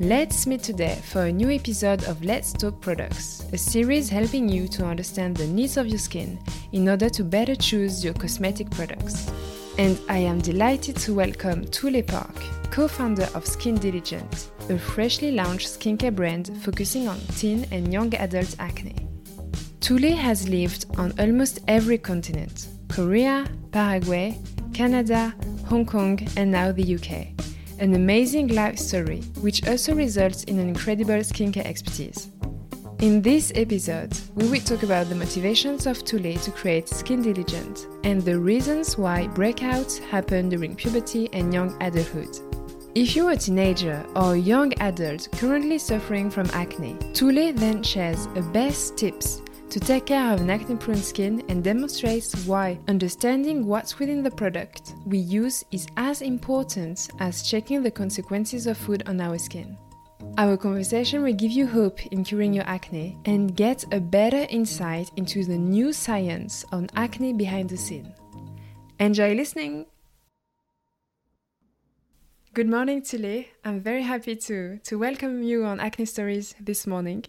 Let's meet today for a new episode of Let's Talk Products, a series helping you to understand the needs of your skin in order to better choose your cosmetic products. And I am delighted to welcome Tule Park, co founder of Skin Diligent, a freshly launched skincare brand focusing on teen and young adult acne. Tule has lived on almost every continent Korea, Paraguay, Canada, Hong Kong, and now the UK an amazing life story, which also results in an incredible skincare expertise. In this episode, we will talk about the motivations of Tule to create Skin Diligent and the reasons why breakouts happen during puberty and young adulthood. If you're a teenager or a young adult currently suffering from acne, Tule then shares a best tips to take care of an acne prone skin and demonstrates why understanding what's within the product we use is as important as checking the consequences of food on our skin. Our conversation will give you hope in curing your acne and get a better insight into the new science on acne behind the scene. Enjoy listening! Good morning, Tule. I'm very happy to, to welcome you on Acne Stories this morning.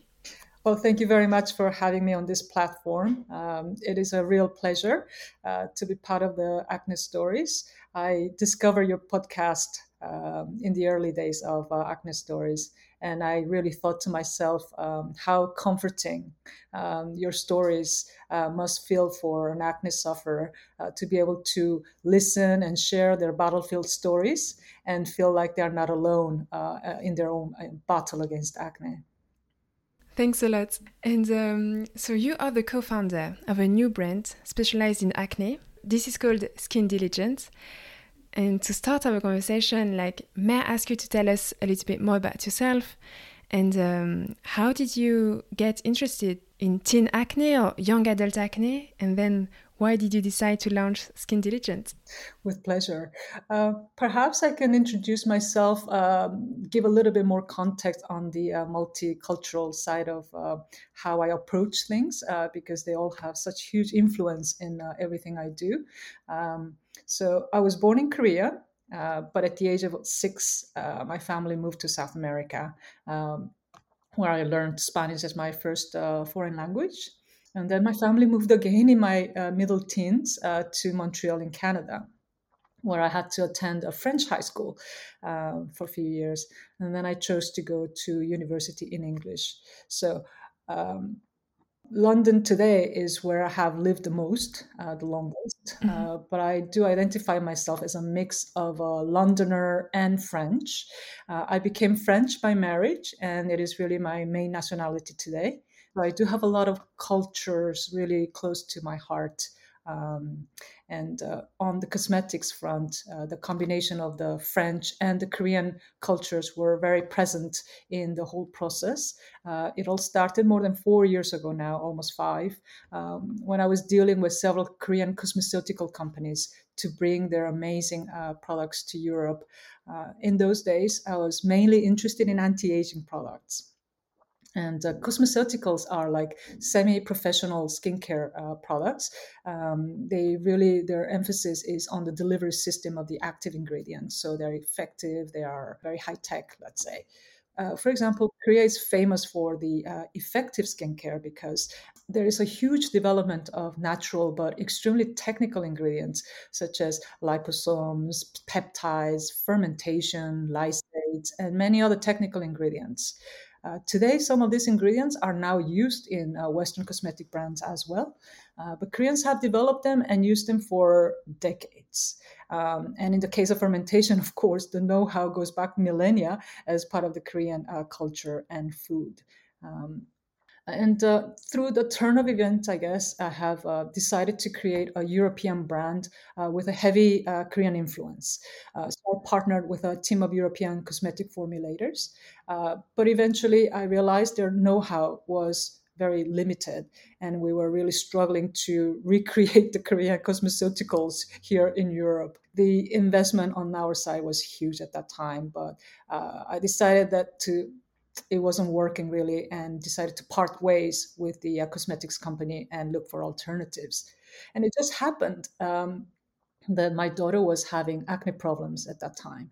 Well, thank you very much for having me on this platform. Um, it is a real pleasure uh, to be part of the Acne Stories. I discovered your podcast um, in the early days of uh, Acne Stories, and I really thought to myself um, how comforting um, your stories uh, must feel for an acne sufferer uh, to be able to listen and share their battlefield stories and feel like they're not alone uh, uh, in their own battle against acne. Thanks a lot. And um, so you are the co-founder of a new brand specialized in acne. This is called Skin Diligence. And to start our conversation, like, may I ask you to tell us a little bit more about yourself and um, how did you get interested in teen acne or young adult acne? And then why did you decide to launch Skin Diligent? With pleasure. Uh, perhaps I can introduce myself, um, give a little bit more context on the uh, multicultural side of uh, how I approach things, uh, because they all have such huge influence in uh, everything I do. Um, so I was born in Korea. Uh, but at the age of six, my family moved to South America, um, where I learned Spanish as my first foreign language. And then my family moved again in my uh, middle teens uh, to Montreal in Canada, where I had to attend a French high school uh, for a few years. And then I chose to go to university in English. So um, London today is where I have lived the most, uh, the longest. Mm-hmm. Uh, but I do identify myself as a mix of a Londoner and French. Uh, I became French by marriage, and it is really my main nationality today. I do have a lot of cultures really close to my heart. Um, and uh, on the cosmetics front, uh, the combination of the French and the Korean cultures were very present in the whole process. Uh, it all started more than four years ago now, almost five, um, when I was dealing with several Korean cosmeceutical companies to bring their amazing uh, products to Europe. Uh, in those days, I was mainly interested in anti aging products. And uh, cosmeceuticals are like semi-professional skincare uh, products. Um, they really their emphasis is on the delivery system of the active ingredients. So they're effective. They are very high tech, let's say. Uh, for example, Korea is famous for the uh, effective skincare because there is a huge development of natural but extremely technical ingredients such as liposomes, peptides, fermentation, lysates, and many other technical ingredients. Uh, today, some of these ingredients are now used in uh, Western cosmetic brands as well, uh, but Koreans have developed them and used them for decades. Um, and in the case of fermentation, of course, the know how goes back millennia as part of the Korean uh, culture and food. Um, and uh, through the turn of events, I guess, I have uh, decided to create a European brand uh, with a heavy uh, Korean influence. Uh, so I partnered with a team of European cosmetic formulators. Uh, but eventually, I realized their know how was very limited, and we were really struggling to recreate the Korean cosmeceuticals here in Europe. The investment on our side was huge at that time, but I decided that to it wasn't working really and decided to part ways with the uh, cosmetics company and look for alternatives. And it just happened um, that my daughter was having acne problems at that time.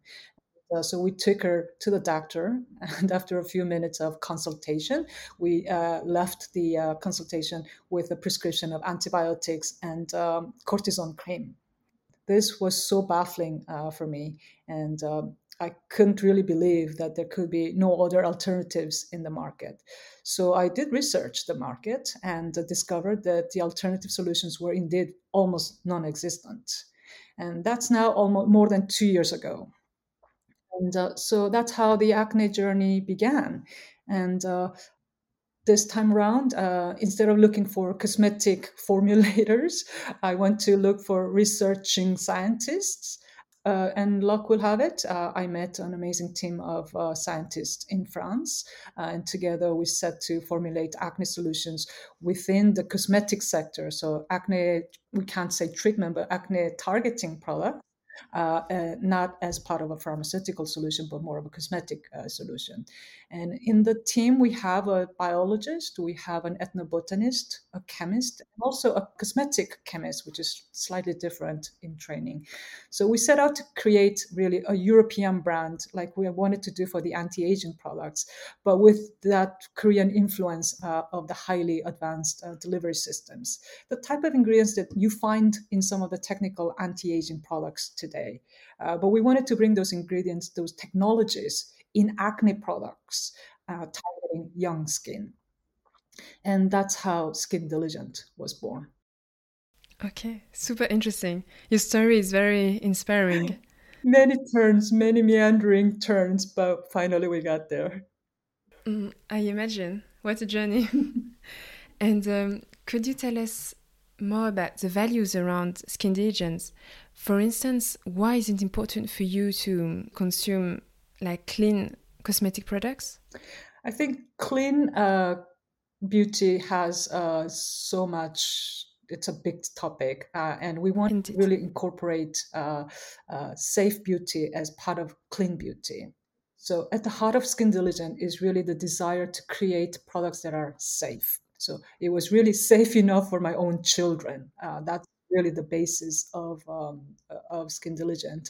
Uh, so we took her to the doctor, and after a few minutes of consultation, we uh, left the uh, consultation with a prescription of antibiotics and um, cortisone cream. This was so baffling uh, for me, and um, I couldn't really believe that there could be no other alternatives in the market. So I did research the market and discovered that the alternative solutions were indeed almost non existent. And that's now almost more than two years ago. And uh, so that's how the acne journey began. And uh, this time around, uh, instead of looking for cosmetic formulators, I went to look for researching scientists. Uh, and luck will have it, uh, I met an amazing team of uh, scientists in France, and together we set to formulate acne solutions within the cosmetic sector. So, acne, we can't say treatment, but acne targeting product uh, uh, not as part of a pharmaceutical solution, but more of a cosmetic uh, solution. And in the team, we have a biologist, we have an ethnobotanist, a chemist, and also a cosmetic chemist, which is slightly different in training. So we set out to create really a European brand, like we wanted to do for the anti-aging products, but with that Korean influence uh, of the highly advanced uh, delivery systems. The type of ingredients that you find in some of the technical anti-aging products today. Uh, but we wanted to bring those ingredients, those technologies in acne products uh, targeting young skin. And that's how Skin Diligent was born. Okay, super interesting. Your story is very inspiring. many turns, many meandering turns, but finally we got there. Mm, I imagine. What a journey. and um, could you tell us more about the values around skin diligence? For instance, why is it important for you to consume like clean cosmetic products? I think clean uh, beauty has uh, so much. It's a big topic, uh, and we want Indeed. to really incorporate uh, uh, safe beauty as part of clean beauty. So, at the heart of Skin Diligent is really the desire to create products that are safe. So, it was really safe enough for my own children. Uh, that's really the basis of, um, of Skin Diligent.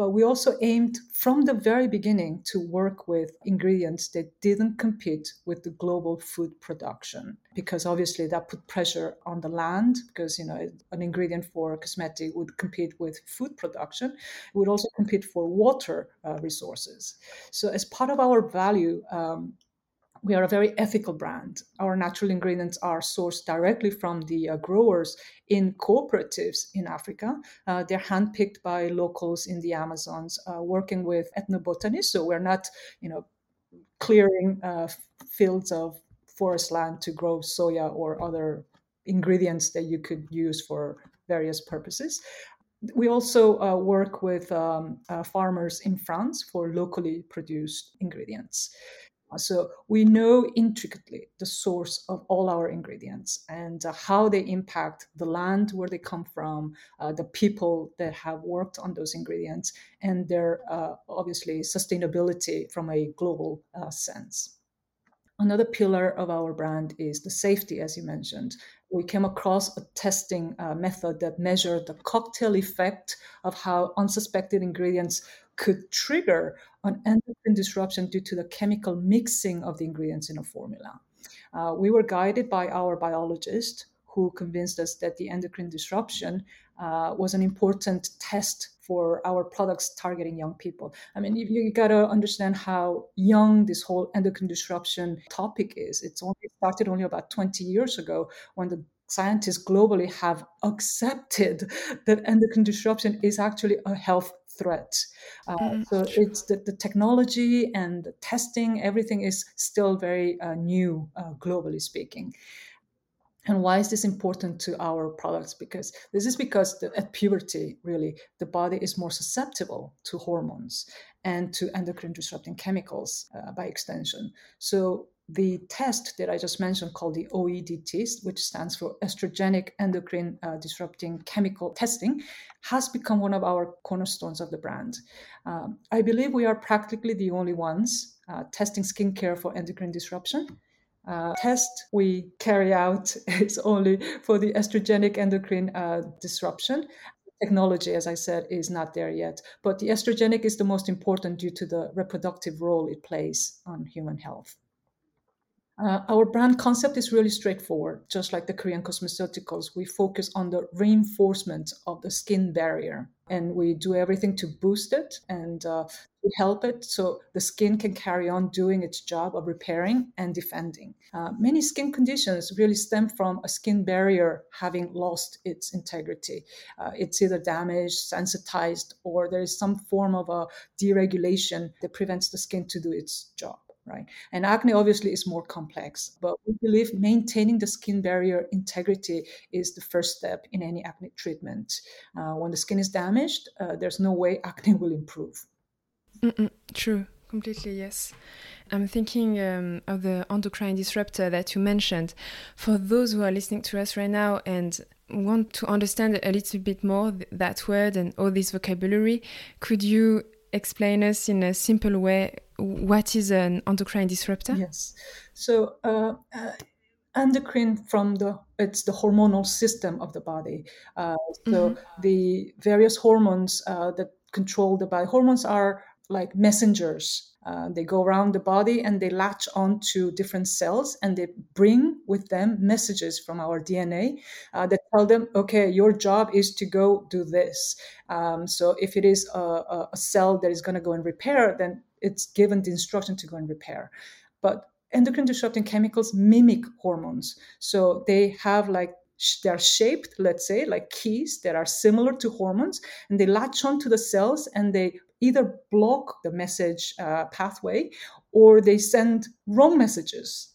But we also aimed from the very beginning to work with ingredients that didn't compete with the global food production, because obviously that put pressure on the land, because you know an ingredient for cosmetic would compete with food production, it would also compete for water uh, resources. So as part of our value um, we are a very ethical brand. Our natural ingredients are sourced directly from the uh, growers in cooperatives in Africa. Uh, they're handpicked by locals in the Amazons, uh, working with ethnobotanists. So we're not, you know, clearing uh, fields of forest land to grow soya or other ingredients that you could use for various purposes. We also uh, work with um, uh, farmers in France for locally produced ingredients. So we know intricately the source of all our ingredients and uh, how they impact the land where they come from, uh, the people that have worked on those ingredients, and their uh, obviously sustainability from a global uh, sense. Another pillar of our brand is the safety, as you mentioned. We came across a testing uh, method that measured the cocktail effect of how unsuspected ingredients could trigger an endocrine disruption due to the chemical mixing of the ingredients in a formula. Uh, we were guided by our biologist who convinced us that the endocrine disruption uh, was an important test for our products targeting young people. I mean, you, you got to understand how young this whole endocrine disruption topic is. It's only started only about 20 years ago when the scientists globally have accepted that endocrine disruption is actually a health threat. Uh, mm, so it's the, the, technology and the testing, everything is still very uh, new, uh, globally speaking. And why is this important to our products? Because this is because the, at puberty, really, the body is more susceptible to hormones and to endocrine disrupting chemicals uh, by extension. So the test that I just mentioned, called the OEDT, which stands for Estrogenic Endocrine uh, Disrupting Chemical Testing, has become one of our cornerstones of the brand. Um, I believe we are practically the only ones uh, testing skincare for endocrine disruption. Uh, test we carry out is only for the estrogenic endocrine uh, disruption technology, as I said, is not there yet. But the estrogenic is the most important due to the reproductive role it plays on human health. Uh, our brand concept is really straightforward. Just like the Korean cosmeceuticals, we focus on the reinforcement of the skin barrier and we do everything to boost it and uh, to help it so the skin can carry on doing its job of repairing and defending. Uh, many skin conditions really stem from a skin barrier having lost its integrity. Uh, it's either damaged, sensitized, or there is some form of a deregulation that prevents the skin to do its job right? And acne obviously is more complex, but we believe maintaining the skin barrier integrity is the first step in any acne treatment. Uh, when the skin is damaged, uh, there's no way acne will improve. Mm-mm, true, completely, yes. I'm thinking um, of the endocrine disruptor that you mentioned. For those who are listening to us right now and want to understand a little bit more that word and all this vocabulary, could you explain us in a simple way what is an endocrine disruptor? Yes. So uh, uh, endocrine from the it's the hormonal system of the body. Uh, so mm-hmm. the various hormones uh, that control the body. Hormones are like messengers uh, they go around the body and they latch on to different cells and they bring with them messages from our DNA uh, that tell them, okay, your job is to go do this. Um, so if it is a, a cell that is going to go and repair, then it's given the instruction to go and repair. But endocrine disrupting chemicals mimic hormones. So they have like they're shaped, let's say, like keys that are similar to hormones, and they latch onto the cells and they either block the message uh, pathway or they send wrong messages.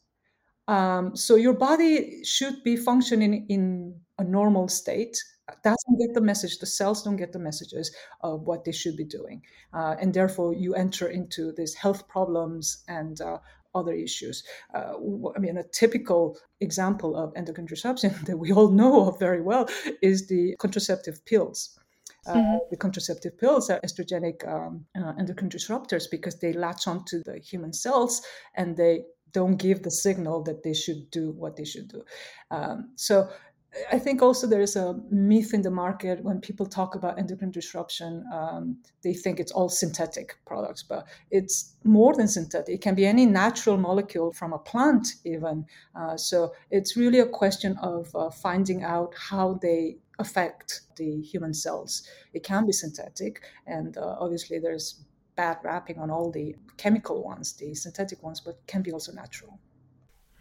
Um, so your body should be functioning in a normal state. Doesn't get the message. The cells don't get the messages of what they should be doing, uh, and therefore you enter into these health problems and uh, other issues. Uh, I mean, a typical example of endocrine disruption that we all know of very well is the contraceptive pills. Uh, mm-hmm. the contraceptive pills are estrogenic um, uh, endocrine disruptors because they latch onto the human cells and they don't give the signal that they should do what they should do. Um, so I think also there is a myth in the market when people talk about endocrine disruption, um, they think it's all synthetic products, but it's more than synthetic. It can be any natural molecule from a plant, even. Uh, so it's really a question of uh, finding out how they affect the human cells. It can be synthetic, and uh, obviously there's bad wrapping on all the chemical ones, the synthetic ones, but can be also natural.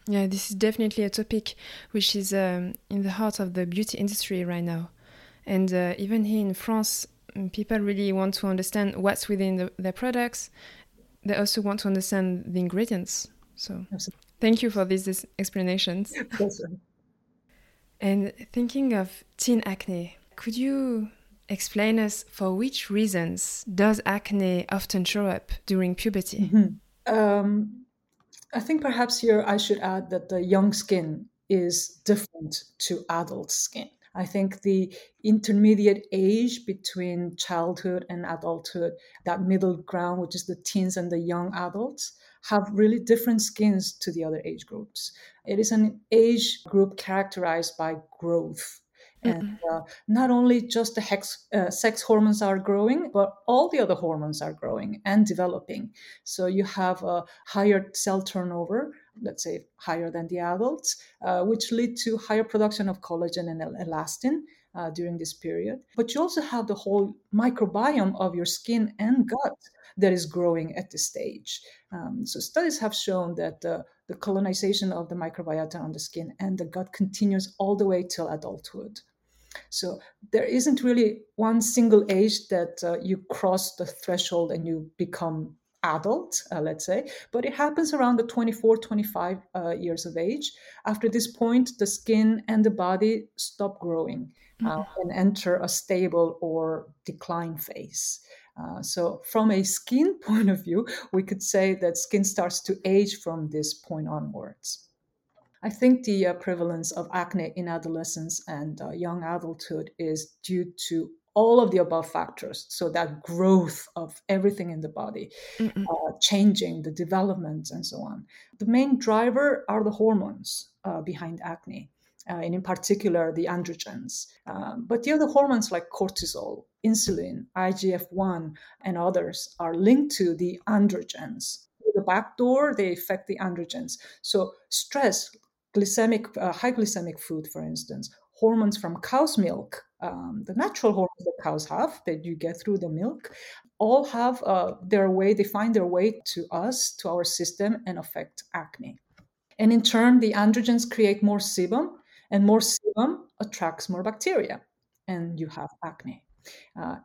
Yeah, this is definitely a topic which is um, in the heart of the beauty industry right now. And uh, even here in France, mm, people really want to understand what's within the, their products. They also want to understand the ingredients. So, Absolutely. thank you for these explanations. And thinking of teen acne, could you explain us for which reasons does acne often show up during puberty? Mm-hmm. Um, I think perhaps here I should add that the young skin is different to adult skin. I think the intermediate age between childhood and adulthood, that middle ground, which is the teens and the young adults, have really different skins to the other age groups. It is an age group characterized by growth. Mm-hmm. And uh, not only just the hex, uh, sex hormones are growing, but all the other hormones are growing and developing. So you have a higher cell turnover, let's say higher than the adults, uh, which lead to higher production of collagen and elastin. Uh, during this period. But you also have the whole microbiome of your skin and gut that is growing at this stage. Um, so studies have shown that uh, the colonization of the microbiota on the skin and the gut continues all the way till adulthood. So there isn't really one single age that uh, you cross the threshold and you become adult, uh, let's say, but it happens around the 24, 25 uh, years of age. After this point, the skin and the body stop growing uh, mm-hmm. and enter a stable or decline phase. Uh, so, from a skin point of view, we could say that skin starts to age from this point onwards. I think the uh, prevalence of acne in adolescence and uh, young adulthood is due to all of the above factors. So, that growth of everything in the body, uh, changing, the development, and so on. The main driver are the hormones uh, behind acne. Uh, and in particular the androgens. Um, but the other hormones like cortisol, insulin, IGF 1, and others are linked to the androgens. Through The back door, they affect the androgens. So, stress, glycemic, uh, high glycemic food, for instance, hormones from cow's milk, um, the natural hormones that cows have that you get through the milk, all have uh, their way, they find their way to us, to our system, and affect acne. And in turn, the androgens create more sebum, and more sebum attracts more bacteria, and you have acne. Uh,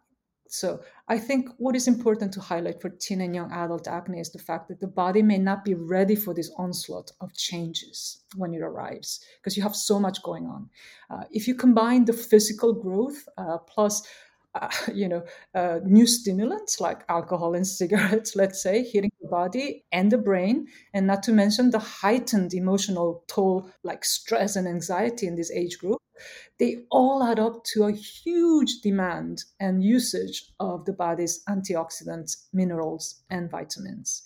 so I think what is important to highlight for teen and young adult acne is the fact that the body may not be ready for this onslaught of changes when it arrives because you have so much going on. Uh, if you combine the physical growth uh, plus uh, you know, uh, new stimulants like alcohol and cigarettes, let's say, hitting body and the brain, and not to mention the heightened emotional toll like stress and anxiety in this age group, they all add up to a huge demand and usage of the body's antioxidants, minerals, and vitamins.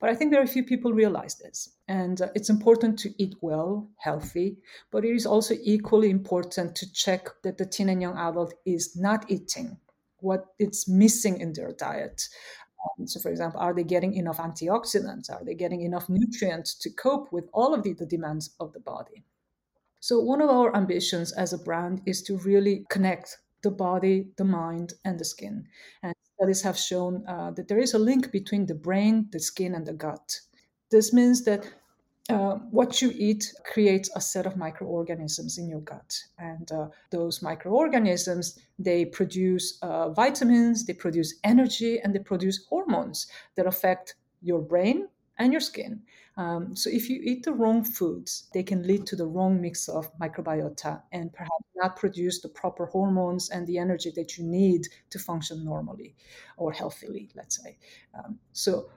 But I think very few people realize this. And uh, it's important to eat well, healthy, but it is also equally important to check that the teen and young adult is not eating what it's missing in their diet. Um, so, for example, are they getting enough antioxidants? Are they getting enough nutrients to cope with all of the, the demands of the body? So, one of our ambitions as a brand is to really connect the body, the mind, and the skin. And studies have shown uh, that there is a link between the brain, the skin, and the gut. This means that uh, what you eat creates a set of microorganisms in your gut and uh, those microorganisms they produce uh, vitamins they produce energy and they produce hormones that affect your brain and your skin. Um, so if you eat the wrong foods, they can lead to the wrong mix of microbiota and perhaps not produce the proper hormones and the energy that you need to function normally or healthily, let's say. Um, so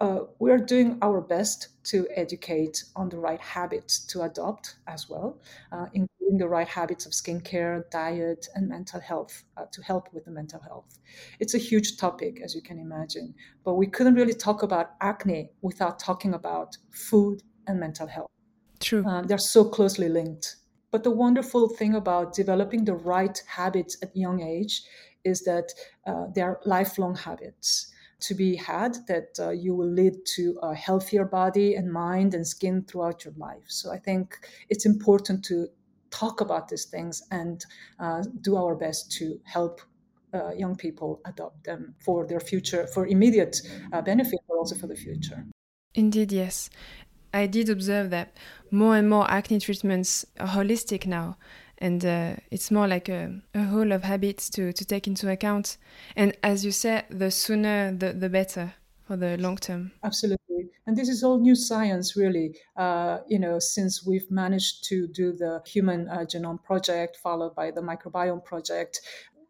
uh, we are doing our best to educate on the right habits to adopt as well, uh, including the right habits of skincare, diet, and mental health uh, to help with the mental health. It's a huge topic, as you can imagine, but we couldn't really talk about acne without talking about food and mental health. True. Uh, they're so closely linked. But the wonderful thing about developing the right habits at young age is that uh, they are lifelong habits to be had that uh, you will lead to a healthier body and mind and skin throughout your life. So I think it's important to talk about these things and uh, do our best to help uh, young people adopt them for their future, for immediate uh, benefit, but also for the future. Indeed, yes. I did observe that more and more acne treatments are holistic now and uh, it's more like a, a, whole of habits to, to take into account. And as you said the sooner the, the better for the long term. Absolutely. And this is all new science really. Uh, you know since we've managed to do the human uh, genome project followed by the microbiome project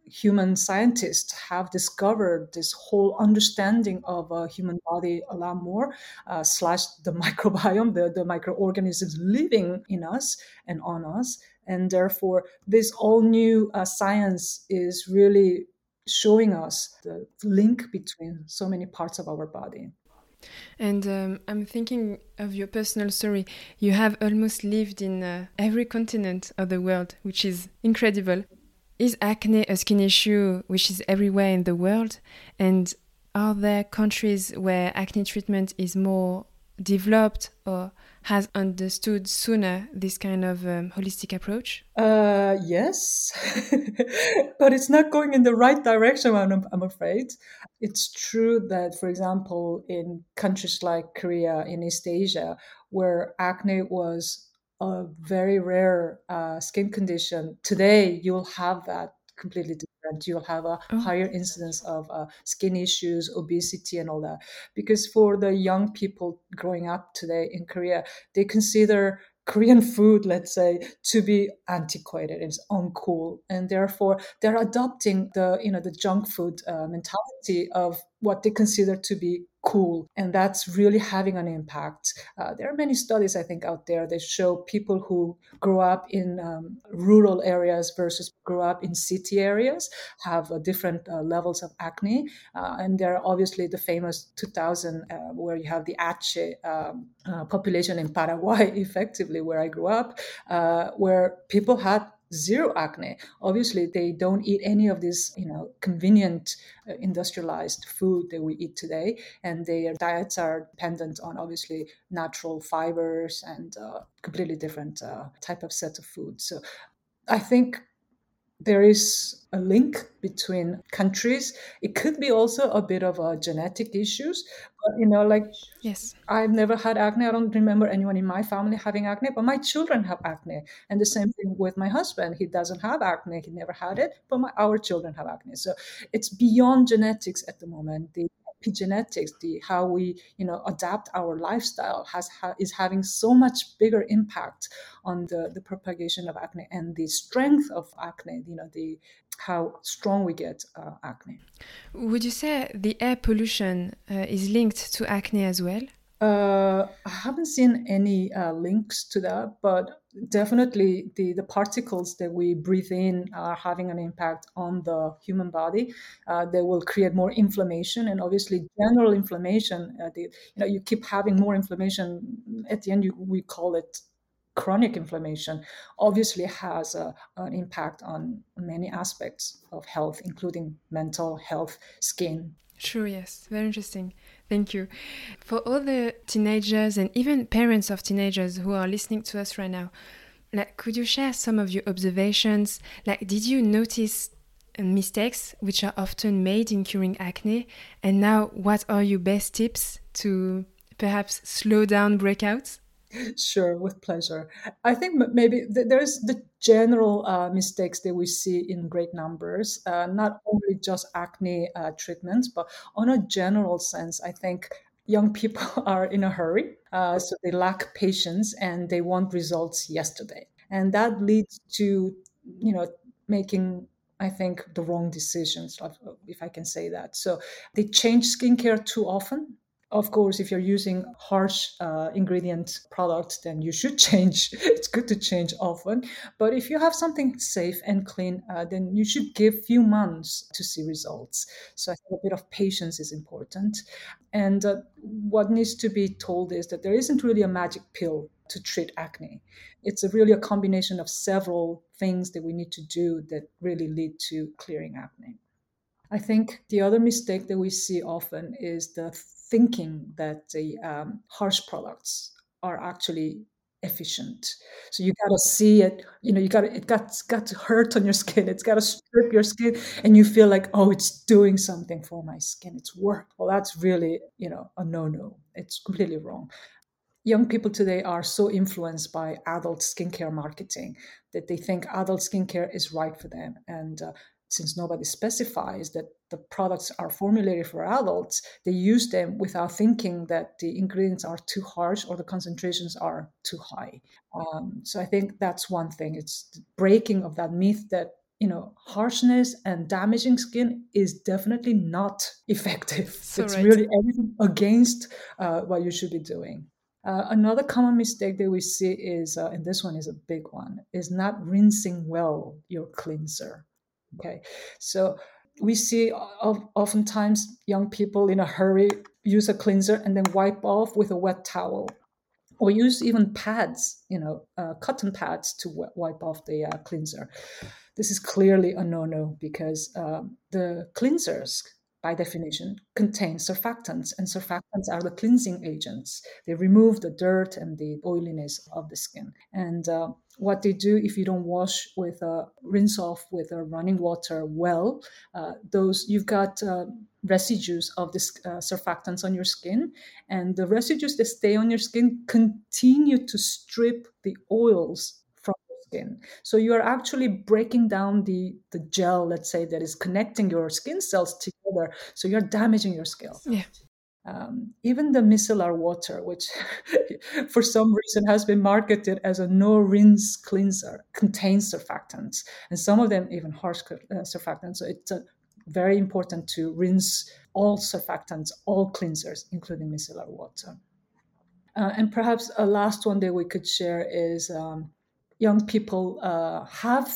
human scientists have discovered this whole understanding of a human body a lot more, uh, slash the microbiome, the, the microorganisms living in us and on us. And therefore, this all new uh, science is really showing us the link between so many parts of our body. And um, I'm thinking of your personal story. You have almost lived in uh, every continent of the world, which is incredible. Is acne a skin issue which is everywhere in the world? And are there countries where acne treatment is more developed or has understood sooner this kind of um, holistic approach? Uh, yes, but it's not going in the right direction, I'm, I'm, afraid. It's true that, for example, in countries like Korea, in East Asia, where acne was a very rare uh, skin condition, today you'll have that completely You'll have a oh. higher incidence of uh, skin issues, obesity, and all that. Because for the young people growing up today in Korea, they consider Korean food, let's say, to be antiquated. It's uncool, and therefore they're adopting the you know the junk food uh, mentality of what they consider to be cool and that's really having an impact. Uh, there are many studies i think out there that show people who grow up in um, rural areas versus grow up in city areas have uh, different uh, levels of acne. Uh, and there are obviously the famous 2000 uh, where you have the Ache um, uh, population in paraguay effectively where i grew up where people had zero acne. Obviously, they don't eat any of this, you know, convenient uh, industrialized food that we eat today, and their diets are dependent on obviously natural fibers and uh, completely different uh, type of set of food. So, I think there is a link between countries. It could be also a bit of a genetic issues, but you know, like yes, I've never had acne. I don't remember anyone in my family having acne, but my children have acne, and the same thing with my husband. He doesn't have acne; he never had it, but my, our children have acne. So it's beyond genetics at the moment. The epigenetics, the how we you know adapt our lifestyle has ha- is having so much bigger impact on the the propagation of acne and the strength of acne. You know the how strong we get uh, acne. Would you say the air pollution uh, is linked to acne as well? Uh, I haven't seen any uh, links to that, but definitely the, the particles that we breathe in are having an impact on the human body. Uh, they will create more inflammation, and obviously, general inflammation. Uh, the, you know, you keep having more inflammation. At the end, you, we call it chronic inflammation. Obviously, has a, an impact on many aspects of health, including mental health, skin. Sure. Yes. Very interesting. Thank you. For all the teenagers and even parents of teenagers who are listening to us right now, like, could you share some of your observations? Like, did you notice mistakes which are often made in curing acne? And now, what are your best tips to perhaps slow down breakouts? Sure, with pleasure. I think maybe there's the general uh, mistakes that we see in great numbers, uh, not only just acne uh, treatments, but on a general sense, I think young people are in a hurry. Uh, so they lack patience and they want results yesterday. And that leads to, you know, making I think the wrong decisions, if I can say that. So they change skincare too often of course, if you're using harsh uh, ingredient products, then you should change. it's good to change often. But if you have something safe and clean, uh, then you should give few months to see results. So I think a bit of patience is important. And uh, what needs to be told is that there isn't really a magic pill to treat acne. It's a really a combination of several things that we need to do that really lead to clearing acne. I think the other mistake that we see often is the thinking that the um, harsh products are actually efficient. So you got to see it. You know, you got to, it got got to hurt on your skin. It's got to strip your skin, and you feel like, oh, it's doing something for my skin. It's work. Well, that's really you know a no no. It's completely wrong. Young people today are so influenced by adult skincare marketing that they think adult skincare is right for them, and uh, since nobody specifies that the products are formulated for adults, they use them without thinking that the ingredients are too harsh or the concentrations are too high. Um, so I think that's one thing. It's breaking of that myth that you know harshness and damaging skin is definitely not effective. So it's right. really everything against uh, what you should be doing. Uh, another common mistake that we see is, uh, and this one is a big one, is not rinsing well your cleanser. Okay, so we see oftentimes young people in a hurry use a cleanser and then wipe off with a wet towel or use even pads, you know, uh, cotton pads to wipe off the uh, cleanser. This is clearly a no no because um, the cleansers by definition, contain surfactants, and surfactants are the cleansing agents. They remove the dirt and the oiliness of the skin. And uh, what they do if you don't wash with a rinse off with a running water well, uh, those you've got uh, residues of this uh, surfactants on your skin, and the residues that stay on your skin continue to strip the oils skin. So you are actually breaking down the the gel, let's say, that is connecting your skin cells together. So you're damaging your skin. Yeah. Um, even the micellar water, which for some reason has been marketed as a no rinse cleanser, contains surfactants, and some of them even harsh uh, surfactants. So it's uh, very important to rinse all surfactants, all cleansers, including micellar water. Uh, and perhaps a last one that we could share is um, young people uh, have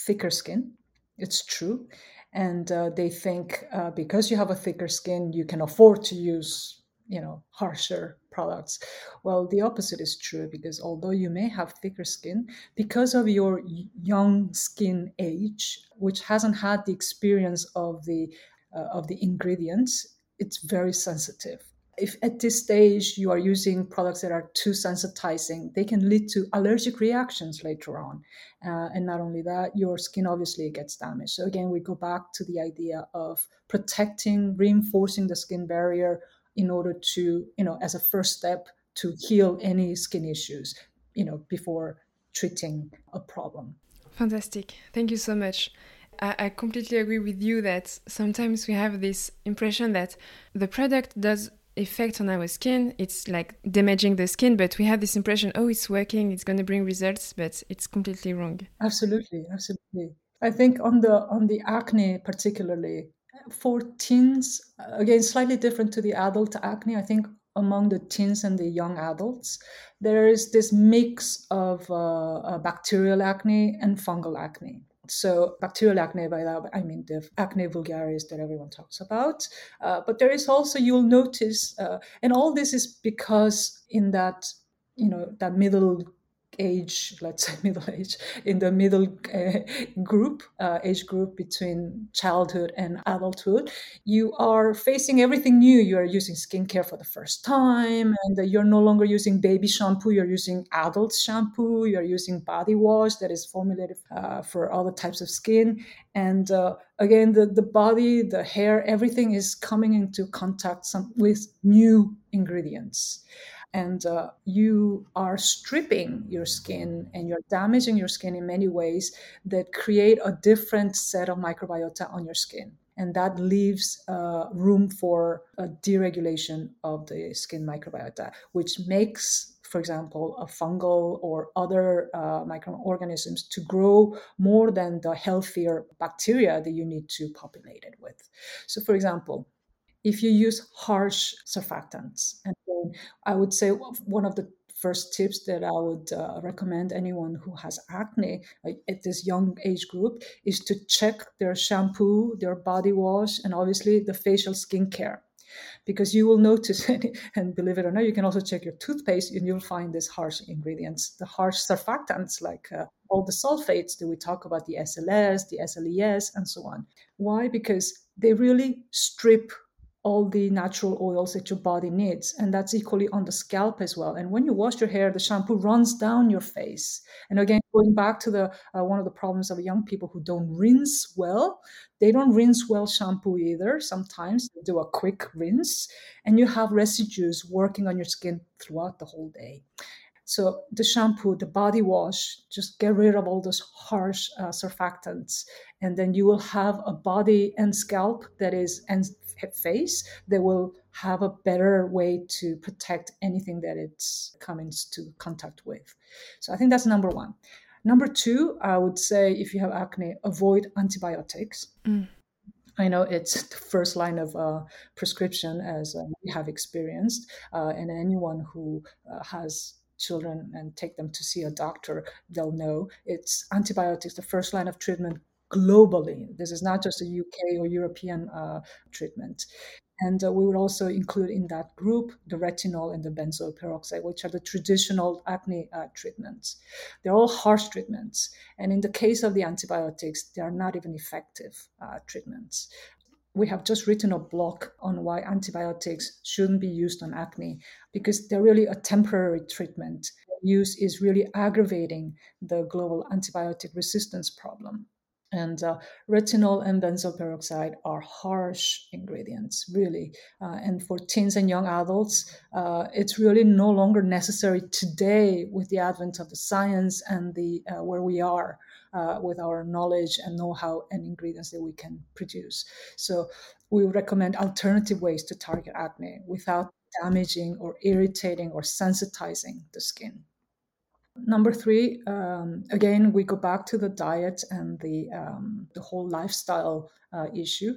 thicker skin. It's true. And uh, they think uh, because you have a thicker skin you can afford to use you know harsher products. Well the opposite is true because although you may have thicker skin because of your young skin age which hasn't had the experience of the uh, of the ingredients it's very sensitive if at this stage you are using products that are too sensitizing, they can lead to allergic reactions later on. Uh, and not only that, your skin obviously gets damaged. So, again, we go back to the idea of protecting, reinforcing the skin barrier in order to, you know, as a first step to heal any skin issues, you know, before treating a problem. Fantastic. Thank you so much. I, I completely agree with you that sometimes we have this impression that the product does effect on our skin. It's like damaging the skin, but we have this impression, oh, it's working, it's going to bring results, but it's completely wrong. Absolutely, absolutely. I think on the on the acne particularly for teens, again, slightly different to the adult acne. I think among the teens and the young adults, there is this mix of uh, uh, bacterial acne and fungal acne. So bacterial acne, by that I mean the acne vulgaris that everyone talks about. Uh, but there is also you'll notice, uh, and all this is because in that you know that middle age, let's say middle age, in the middle uh, group, uh, age group between childhood and adulthood, you are facing everything new. You are using skincare for the first time, and you're no longer using baby shampoo. You're using adult shampoo. You're using body wash that is formulated uh, for other types of skin. And uh, again, the, the body, the hair, everything is coming into contact some, with new ingredients and uh, you are stripping your skin and you're damaging your skin in many ways that create a different set of microbiota on your skin and that leaves uh, room for a deregulation of the skin microbiota which makes for example, a fungal or other uh, microorganisms to grow more than the healthier bacteria that you need to populate it with. So, for example, if you use harsh surfactants. And I would say one of the first tips that I would uh, recommend anyone who has acne at this young age group is to check their shampoo, their body wash, and obviously the facial skincare. Because you will notice, and believe it or not, you can also check your toothpaste and you'll find these harsh ingredients, the harsh surfactants like uh, all the sulfates that we talk about, the SLS, the SLES, and so on. Why? Because they really strip all the natural oils that your body needs. And that's equally on the scalp as well. And when you wash your hair, the shampoo runs down your face. And again, going back to the uh, one of the problems of young people who don't rinse well, they don't rinse well shampoo either. Sometimes they do a quick rinse, and you have residues working on your skin throughout the whole day. So the shampoo, the body wash, just get rid of all those harsh uh, surfactants, and then you will have a body and scalp that is and face that will have a better way to protect anything that it's coming to contact with. So I think that's number one. Number two, I would say if you have acne, avoid antibiotics. Mm. I know it's the first line of uh, prescription as uh, we have experienced, uh, and anyone who uh, has children and take them to see a doctor, they'll know it's antibiotics, the first line of treatment globally. This is not just a UK or European uh, treatment. And uh, we would also include in that group the retinol and the benzoyl peroxide, which are the traditional acne uh, treatments. They're all harsh treatments. And in the case of the antibiotics, they are not even effective uh, treatments we have just written a blog on why antibiotics shouldn't be used on acne because they're really a temporary treatment. Use is really aggravating the global antibiotic resistance problem. And uh, retinol and benzoyl peroxide are harsh ingredients, really. Uh, and for teens and young adults, uh, it's really no longer necessary today with the advent of the science and the uh, where we are uh, with our knowledge and know-how and ingredients that we can produce. So we recommend alternative ways to target acne without damaging or irritating or sensitizing the skin. Number three, um, again, we go back to the diet and the um, the whole lifestyle uh, issue.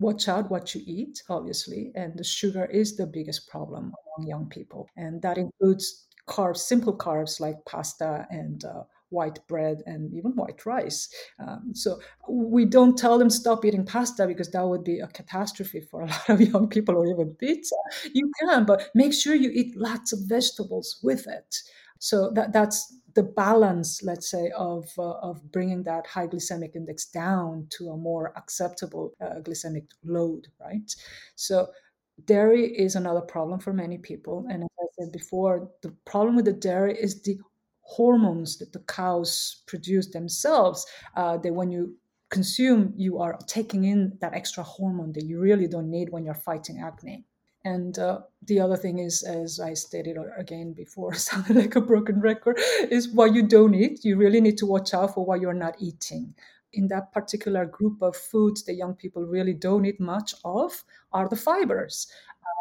Watch out what you eat, obviously, and the sugar is the biggest problem among young people, and that includes carbs, simple carbs like pasta and uh, white bread and even white rice. Um, so we don't tell them stop eating pasta because that would be a catastrophe for a lot of young people or even pizza. You can, but make sure you eat lots of vegetables with it. So that that's the balance, let's say, of uh, of bringing that high glycemic index down to a more acceptable uh, glycemic load, right? So dairy is another problem for many people, and as I said before, the problem with the dairy is the hormones that the cows produce themselves. Uh, that when you consume, you are taking in that extra hormone that you really don't need when you're fighting acne. And uh, the other thing is, as I stated again before, sounded like a broken record, is what you don't eat. You really need to watch out for what you're not eating. In that particular group of foods that young people really don't eat much of are the fibers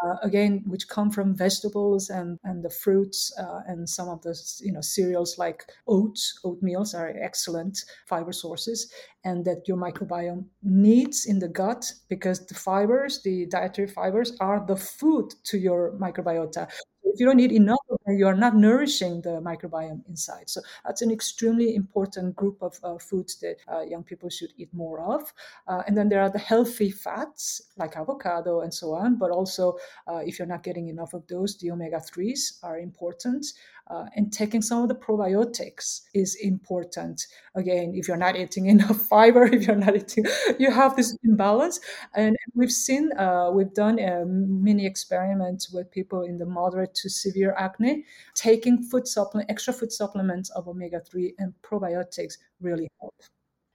uh, again, which come from vegetables and, and the fruits uh, and some of the you know cereals like oats. Oatmeals are excellent fiber sources, and that your microbiome needs in the gut because the fibers, the dietary fibers, are the food to your microbiota if you don't eat enough of them, you are not nourishing the microbiome inside. So that's an extremely important group of uh, foods that uh, young people should eat more of. Uh, and then there are the healthy fats like avocado and so on. But also, uh, if you're not getting enough of those, the omega 3s are important. Uh, and taking some of the probiotics is important. Again, if you're not eating enough fiber, if you're not eating, you have this imbalance. And we've seen, uh, we've done a mini experiments with people in the moderate to severe acne. Taking food supplement, extra food supplements of omega 3 and probiotics really help.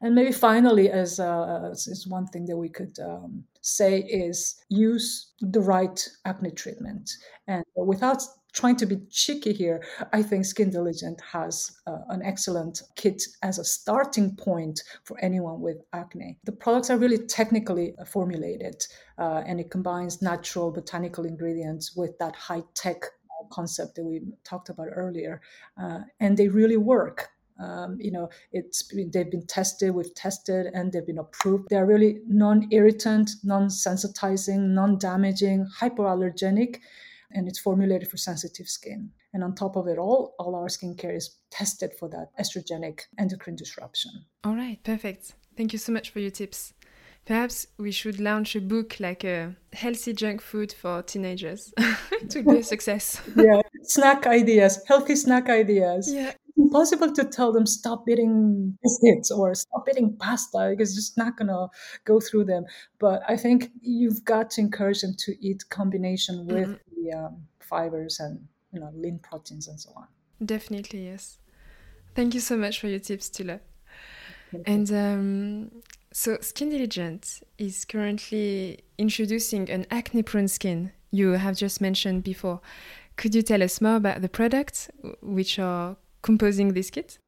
And maybe finally, as, uh, one thing that we could um, say is use the right acne treatment. And without trying to be cheeky here, I think Skin Diligent has uh, an excellent kit as a starting point for anyone with acne. The products are really technically formulated uh, and it combines natural botanical ingredients with that high tech concept that we talked about earlier. Uh, and they really work. Um, you know, it's they've been tested, we've tested, and they've been approved. They're really non-irritant, non-sensitizing, non-damaging, hypoallergenic, and it's formulated for sensitive skin. And on top of it all, all our skincare is tested for that estrogenic endocrine disruption. All right, perfect. Thank you so much for your tips. Perhaps we should launch a book like a healthy junk food for teenagers. it would be a success. yeah, snack ideas, healthy snack ideas. Yeah. It's impossible to tell them stop eating biscuits or stop eating pasta because it's just not going to go through them. But I think you've got to encourage them to eat combination with mm-hmm. The um, fibers and you know lean proteins and so on. Definitely, yes. Thank you so much for your tips, Tula. And um, so, Skin Diligent is currently introducing an acne prone skin you have just mentioned before. Could you tell us more about the products which are composing this kit?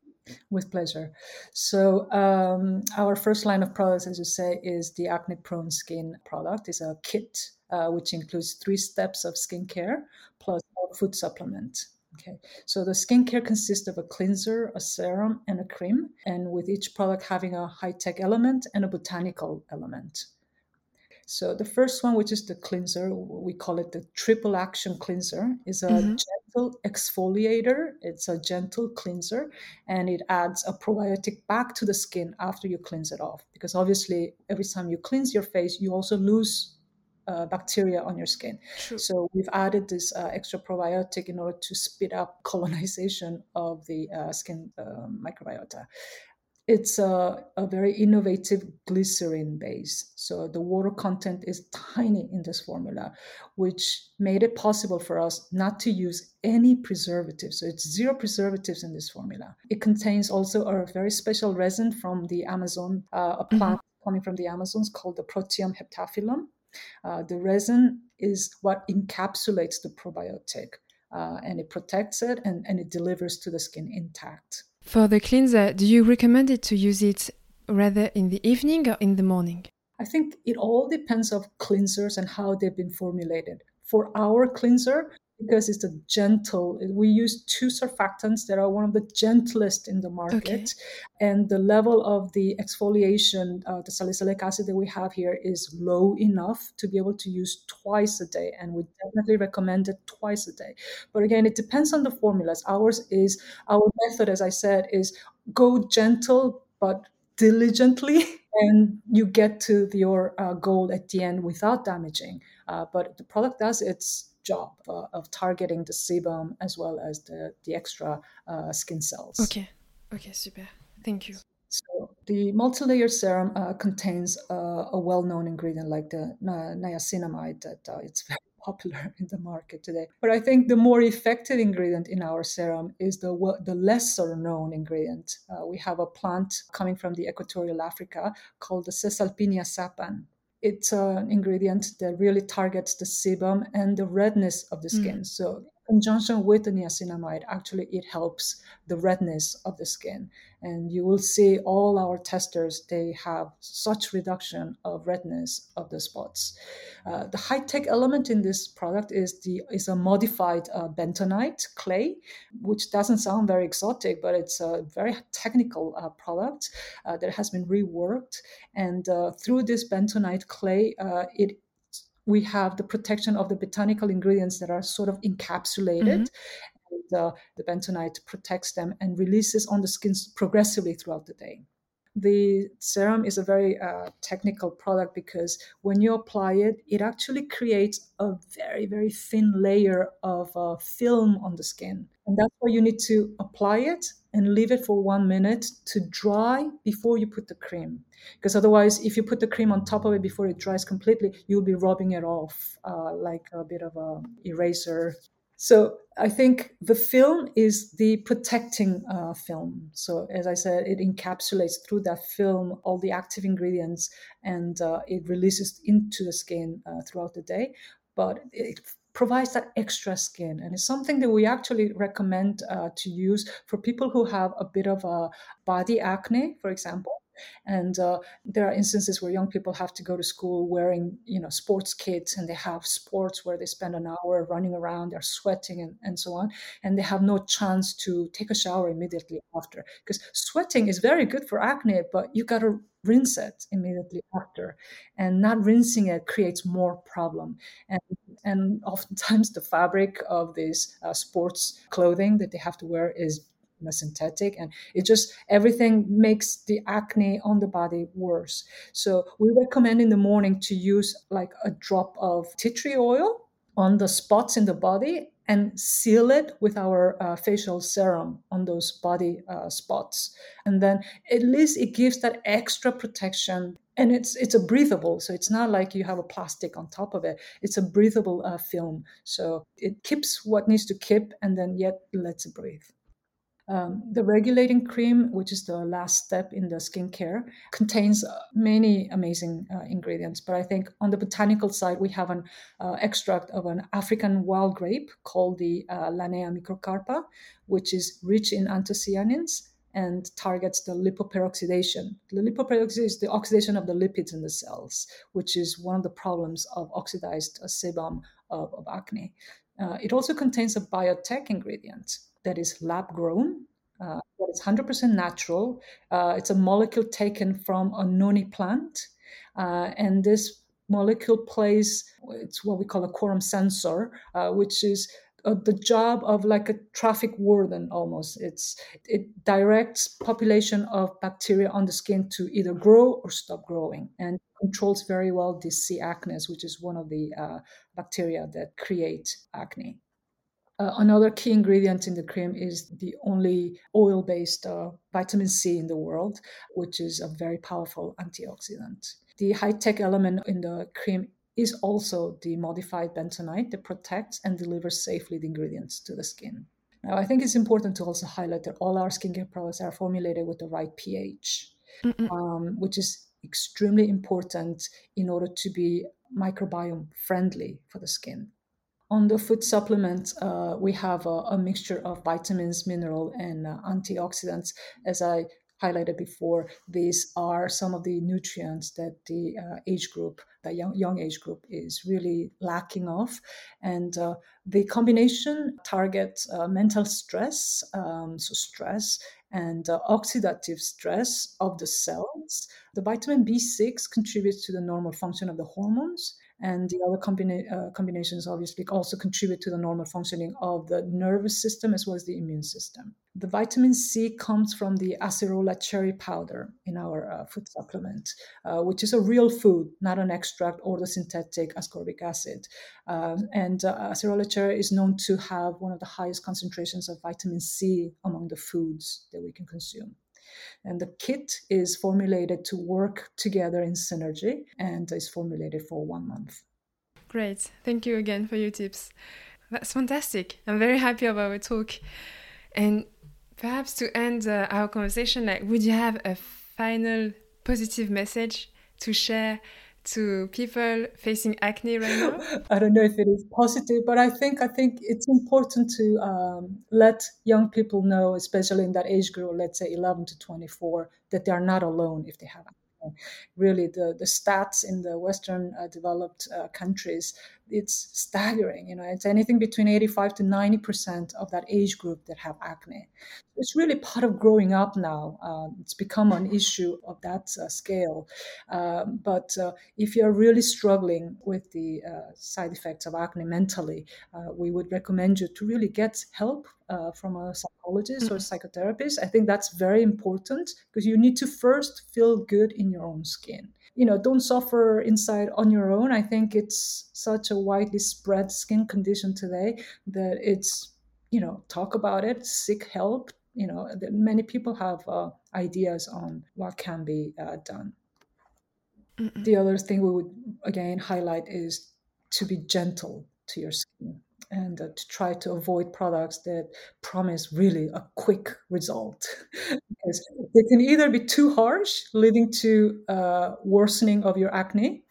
With pleasure. So, um, our first line of products, as you say, is the acne prone skin product. It's a kit uh, which includes three steps of skincare plus a food supplement. Okay, so the skincare consists of a cleanser, a serum, and a cream, and with each product having a high tech element and a botanical element. So the first one, which is the cleanser, we call it the triple action cleanser, is a mm-hmm. gentle exfoliator. It's a gentle cleanser, and it adds a probiotic back to the skin after you cleanse it off. Because obviously, every time you cleanse your face, you also lose uh, bacteria on your skin. True. So we've added this uh, extra probiotic in order to speed up colonization of the uh, skin uh, microbiota. it's a, a very innovative glycerin base. So the water content is tiny in this formula, which made it possible for us not to use any preservatives. So it's zero preservatives in this formula. It contains also a very special resin from the Amazon, uh, a plant mm-hmm. coming from the Amazons called the Protium heptaphyllum. Uh, the resin is what encapsulates the probiotic. Uh, and it protects it and, and it delivers to the skin intact. For the cleanser, do you recommend it to use it rather in the evening or in the morning? I think it all depends of cleansers and how they've been formulated. For our cleanser, because it's a gentle we use two surfactants that are one of the gentlest in the market. Okay. and the level of the exfoliation uh, the salicylic acid that we have here is low enough to be able to use twice a day. And we definitely recommend it twice a day. But again it depends on the formulas. Ours is our method as i said is go gentle but diligently and you get to your uh, goal at the end without damaging. Uh, but the product does its job uh, of targeting the sebum as well as the, the extra uh, skin cells. Okay, okay, super. Thank you. So the multi-layer serum uh, contains uh, a well-known ingredient like the niacinamide that uh, it's very popular in the market today. But I think the more effective ingredient in our serum is the the lesser known ingredient. Uh, we have a plant coming from the equatorial Africa called the Caesalpinia sappan it's an ingredient that really targets the sebum and the redness of the skin. Mm. So conjunction with the niacinamide, actually it helps the redness of the skin. And you will see all our testers, they have such reduction of redness of the spots. Uh, the high-tech element in this product is the is a modified uh, bentonite clay, which doesn't sound very exotic, but it's a very technical uh, product uh, that has been reworked. And uh, through this bentonite clay, uh, it we have the protection of the botanical ingredients that are sort of encapsulated. Mm-hmm. And, uh, the bentonite protects them and releases on the skin progressively throughout the day. The serum is a very uh, technical product because when you apply it, it actually creates a very, very thin layer of uh, film on the skin. And that's why you need to apply it and leave it for one minute to dry before you put the cream. Because otherwise, if you put the cream on top of it before it dries completely, you'll be rubbing it off uh, like a bit of a eraser. So I think the film is the protecting uh, film. So as I said, it encapsulates through that film all the active ingredients and uh, it releases into the skin uh, throughout the day. But it provides that extra skin and it's something that we actually recommend uh, to use for people who have a bit of a body acne for example and uh, there are instances where young people have to go to school wearing you know sports kits and they have sports where they spend an hour running around they're sweating and, and so on. And they have no chance to take a shower immediately after. Because sweating is very good for acne but you got to rinse it immediately after. And not rinsing it creates more problem. And and oftentimes the fabric of these uh, sports clothing that they have to wear is know, synthetic and it just everything makes the acne on the body worse so we recommend in the morning to use like a drop of tea tree oil on the spots in the body and seal it with our uh, facial serum on those body uh, spots. And then at least it gives that extra protection. And it's it's a breathable, so it's not like you have a plastic on top of it. It's a breathable uh, film, so it keeps what needs to keep, and then yet lets it breathe. Um, the regulating cream, which is the last step in the skincare, contains uh, many amazing uh, ingredients. But I think on the botanical side, we have an uh, extract of an African wild grape called the uh, Lannea microcarpa, which is rich in anthocyanins and targets the lipoperoxidation. The lipoperoxidation is the oxidation of the lipids in the cells, which is one of the problems of oxidized sebum of, of acne. Uh, it also contains a biotech ingredient that is lab grown, uh, is 100% natural. Uh, it's a molecule taken from a noni plant. Uh, and this molecule plays, it's what we call a quorum sensor, uh, which is uh, the job of like a traffic warden almost. It's it directs population of bacteria on the skin to either grow or stop growing, and controls very well the C. acnes, which is one of the uh, bacteria that create acne. Uh, another key ingredient in the cream is the only oil based uh, vitamin C in the world, which is a very powerful antioxidant. The high tech element in the cream is also the modified bentonite that protects and delivers safely the ingredients to the skin. Now, I think it's important to also highlight that all our skincare products are formulated with the right pH, um, which is extremely important in order to be microbiome friendly for the skin. On the food supplement, uh, we have a, a, mixture of vitamins, mineral, and uh, antioxidants. As I highlighted before, these are some of the nutrients that the uh, age group, the young, young age group, is really lacking of. And uh, the combination targets uh, mental stress, um, so stress, and uh, oxidative stress of the cells. The vitamin B6 contributes to the normal function of the hormones and the other combina- uh, combinations obviously also contribute to the normal functioning of the nervous system as well as the immune system. The vitamin C comes from the acerola cherry powder in our uh, food supplement, uh, which is a real food, not an extract or the synthetic ascorbic acid. Um, and uh, acerola cherry is known to have one of the highest concentrations of vitamin C among the foods that we can consume. And the kit is formulated to work together in synergy and is formulated for one month. Great. Thank you again for your tips. That's fantastic. I'm very happy about our talk. And perhaps to end uh, our conversation, like, would you have a final positive message to share to people facing acne right now? I don't know if it is positive, but I think I think it's important to um, let young people know, especially in that age group, let's say 11 to 24, that they are not alone if they have acne. Really, the the stats in the Western uh, developed uh, countries it's staggering. You know, it's anything between 85 to 90 percent of that age group that have acne. It's really part of growing up now. Uh, it's become an issue of that uh, scale. Um, but uh, if you're really struggling with the uh, side effects of acne mentally, uh, we would recommend you to really get help uh, from a psychologist mm-hmm. or psychotherapist. I think that's very important because you need to first feel good in your own skin you know don't suffer inside on your own. I think it's such a widely spread skin condition today that it's you know talk about it seek help you know many people have uh, ideas on what can be uh, done. Mm-mm. the other thing we would again highlight is to be gentle to your skin and uh, to try to avoid products that promise really a quick result. Because they can either be too harsh leading to uh, worsening of your acne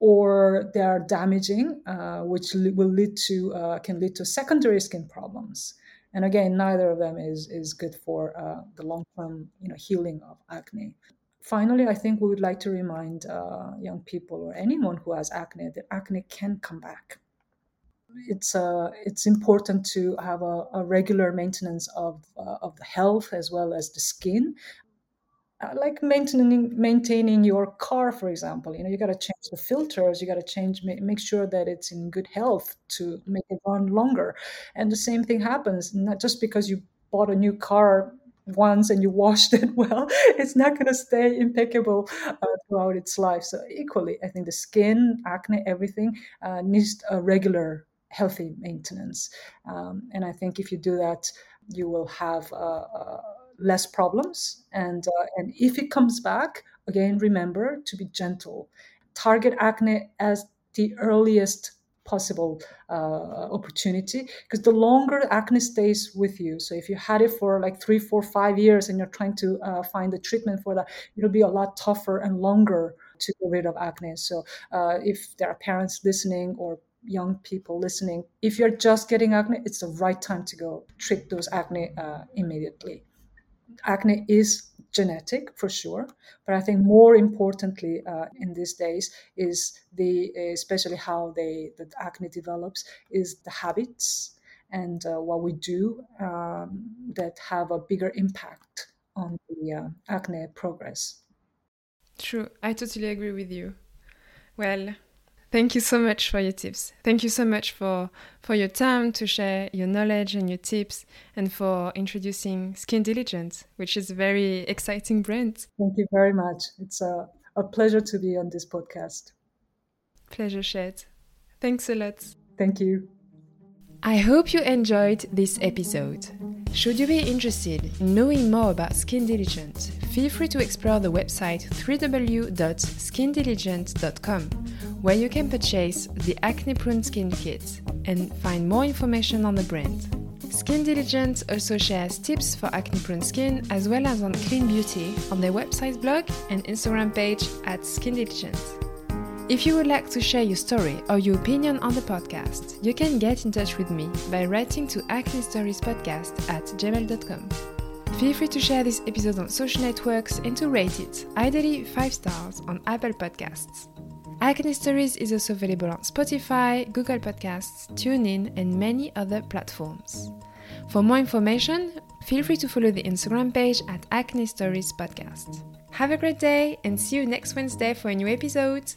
or they are damaging uh, which will lead to uh, can lead to secondary skin problems. And again neither of them is is good for uh, the long-term you know healing of acne. Finally i think we would like to remind uh, young people or anyone who has acne that acne can come back it's uh, it's important to have a, a regular maintenance of uh, of the health as well as the skin. Uh, like maintaining maintaining your car, for example, you know you got to change the filters, you got to change make sure that it's in good health to make it run longer. And the same thing happens not just because you bought a new car once and you washed it well, it's not going to stay impeccable uh, throughout its life. So equally, I think the skin, acne, everything uh, needs a regular healthy maintenance. Um, and I think if you do that, you will have uh, uh, less problems. And uh, and if it comes back, again, remember to be gentle. Target acne as the earliest possible uh, opportunity because the longer acne stays with you so if you had it for like three four five years and you're trying to uh, find the treatment for that it'll be a lot tougher and longer to get rid of acne so uh, if there are parents listening or young people listening, if you're just getting acne, it's the right time to go treat those acne uh, immediately. Acne is genetic for sure, but I think more importantly uh, in these days is the especially how they the acne develops is the habits and uh, what we do um, that have a bigger impact on the uh, acne progress. True, I totally agree with you. Well, Thank you so much for your tips. Thank you so much for, for your time to share your knowledge and your tips and for introducing Skin Diligent, which is a very exciting brand. Thank you very much. It's a, a pleasure to be on this podcast. Pleasure shared. Thanks a lot. Thank you. I hope you enjoyed this episode. Should you be interested in knowing more about Skin Diligent, feel free to explore the website www.skindiligent.com, where you can purchase the Acne Prone Skin Kit and find more information on the brand. Skin Diligent also shares tips for acne prone skin as well as on clean beauty on their website blog and Instagram page at Skin Diligent. If you would like to share your story or your opinion on the podcast, you can get in touch with me by writing to acne stories podcast at gmail.com. Feel free to share this episode on social networks and to rate it, ideally 5 stars on Apple Podcasts. Acne Stories is also available on Spotify, Google Podcasts, TuneIn, and many other platforms. For more information, feel free to follow the Instagram page at Acne Stories Podcast. Have a great day and see you next Wednesday for a new episode.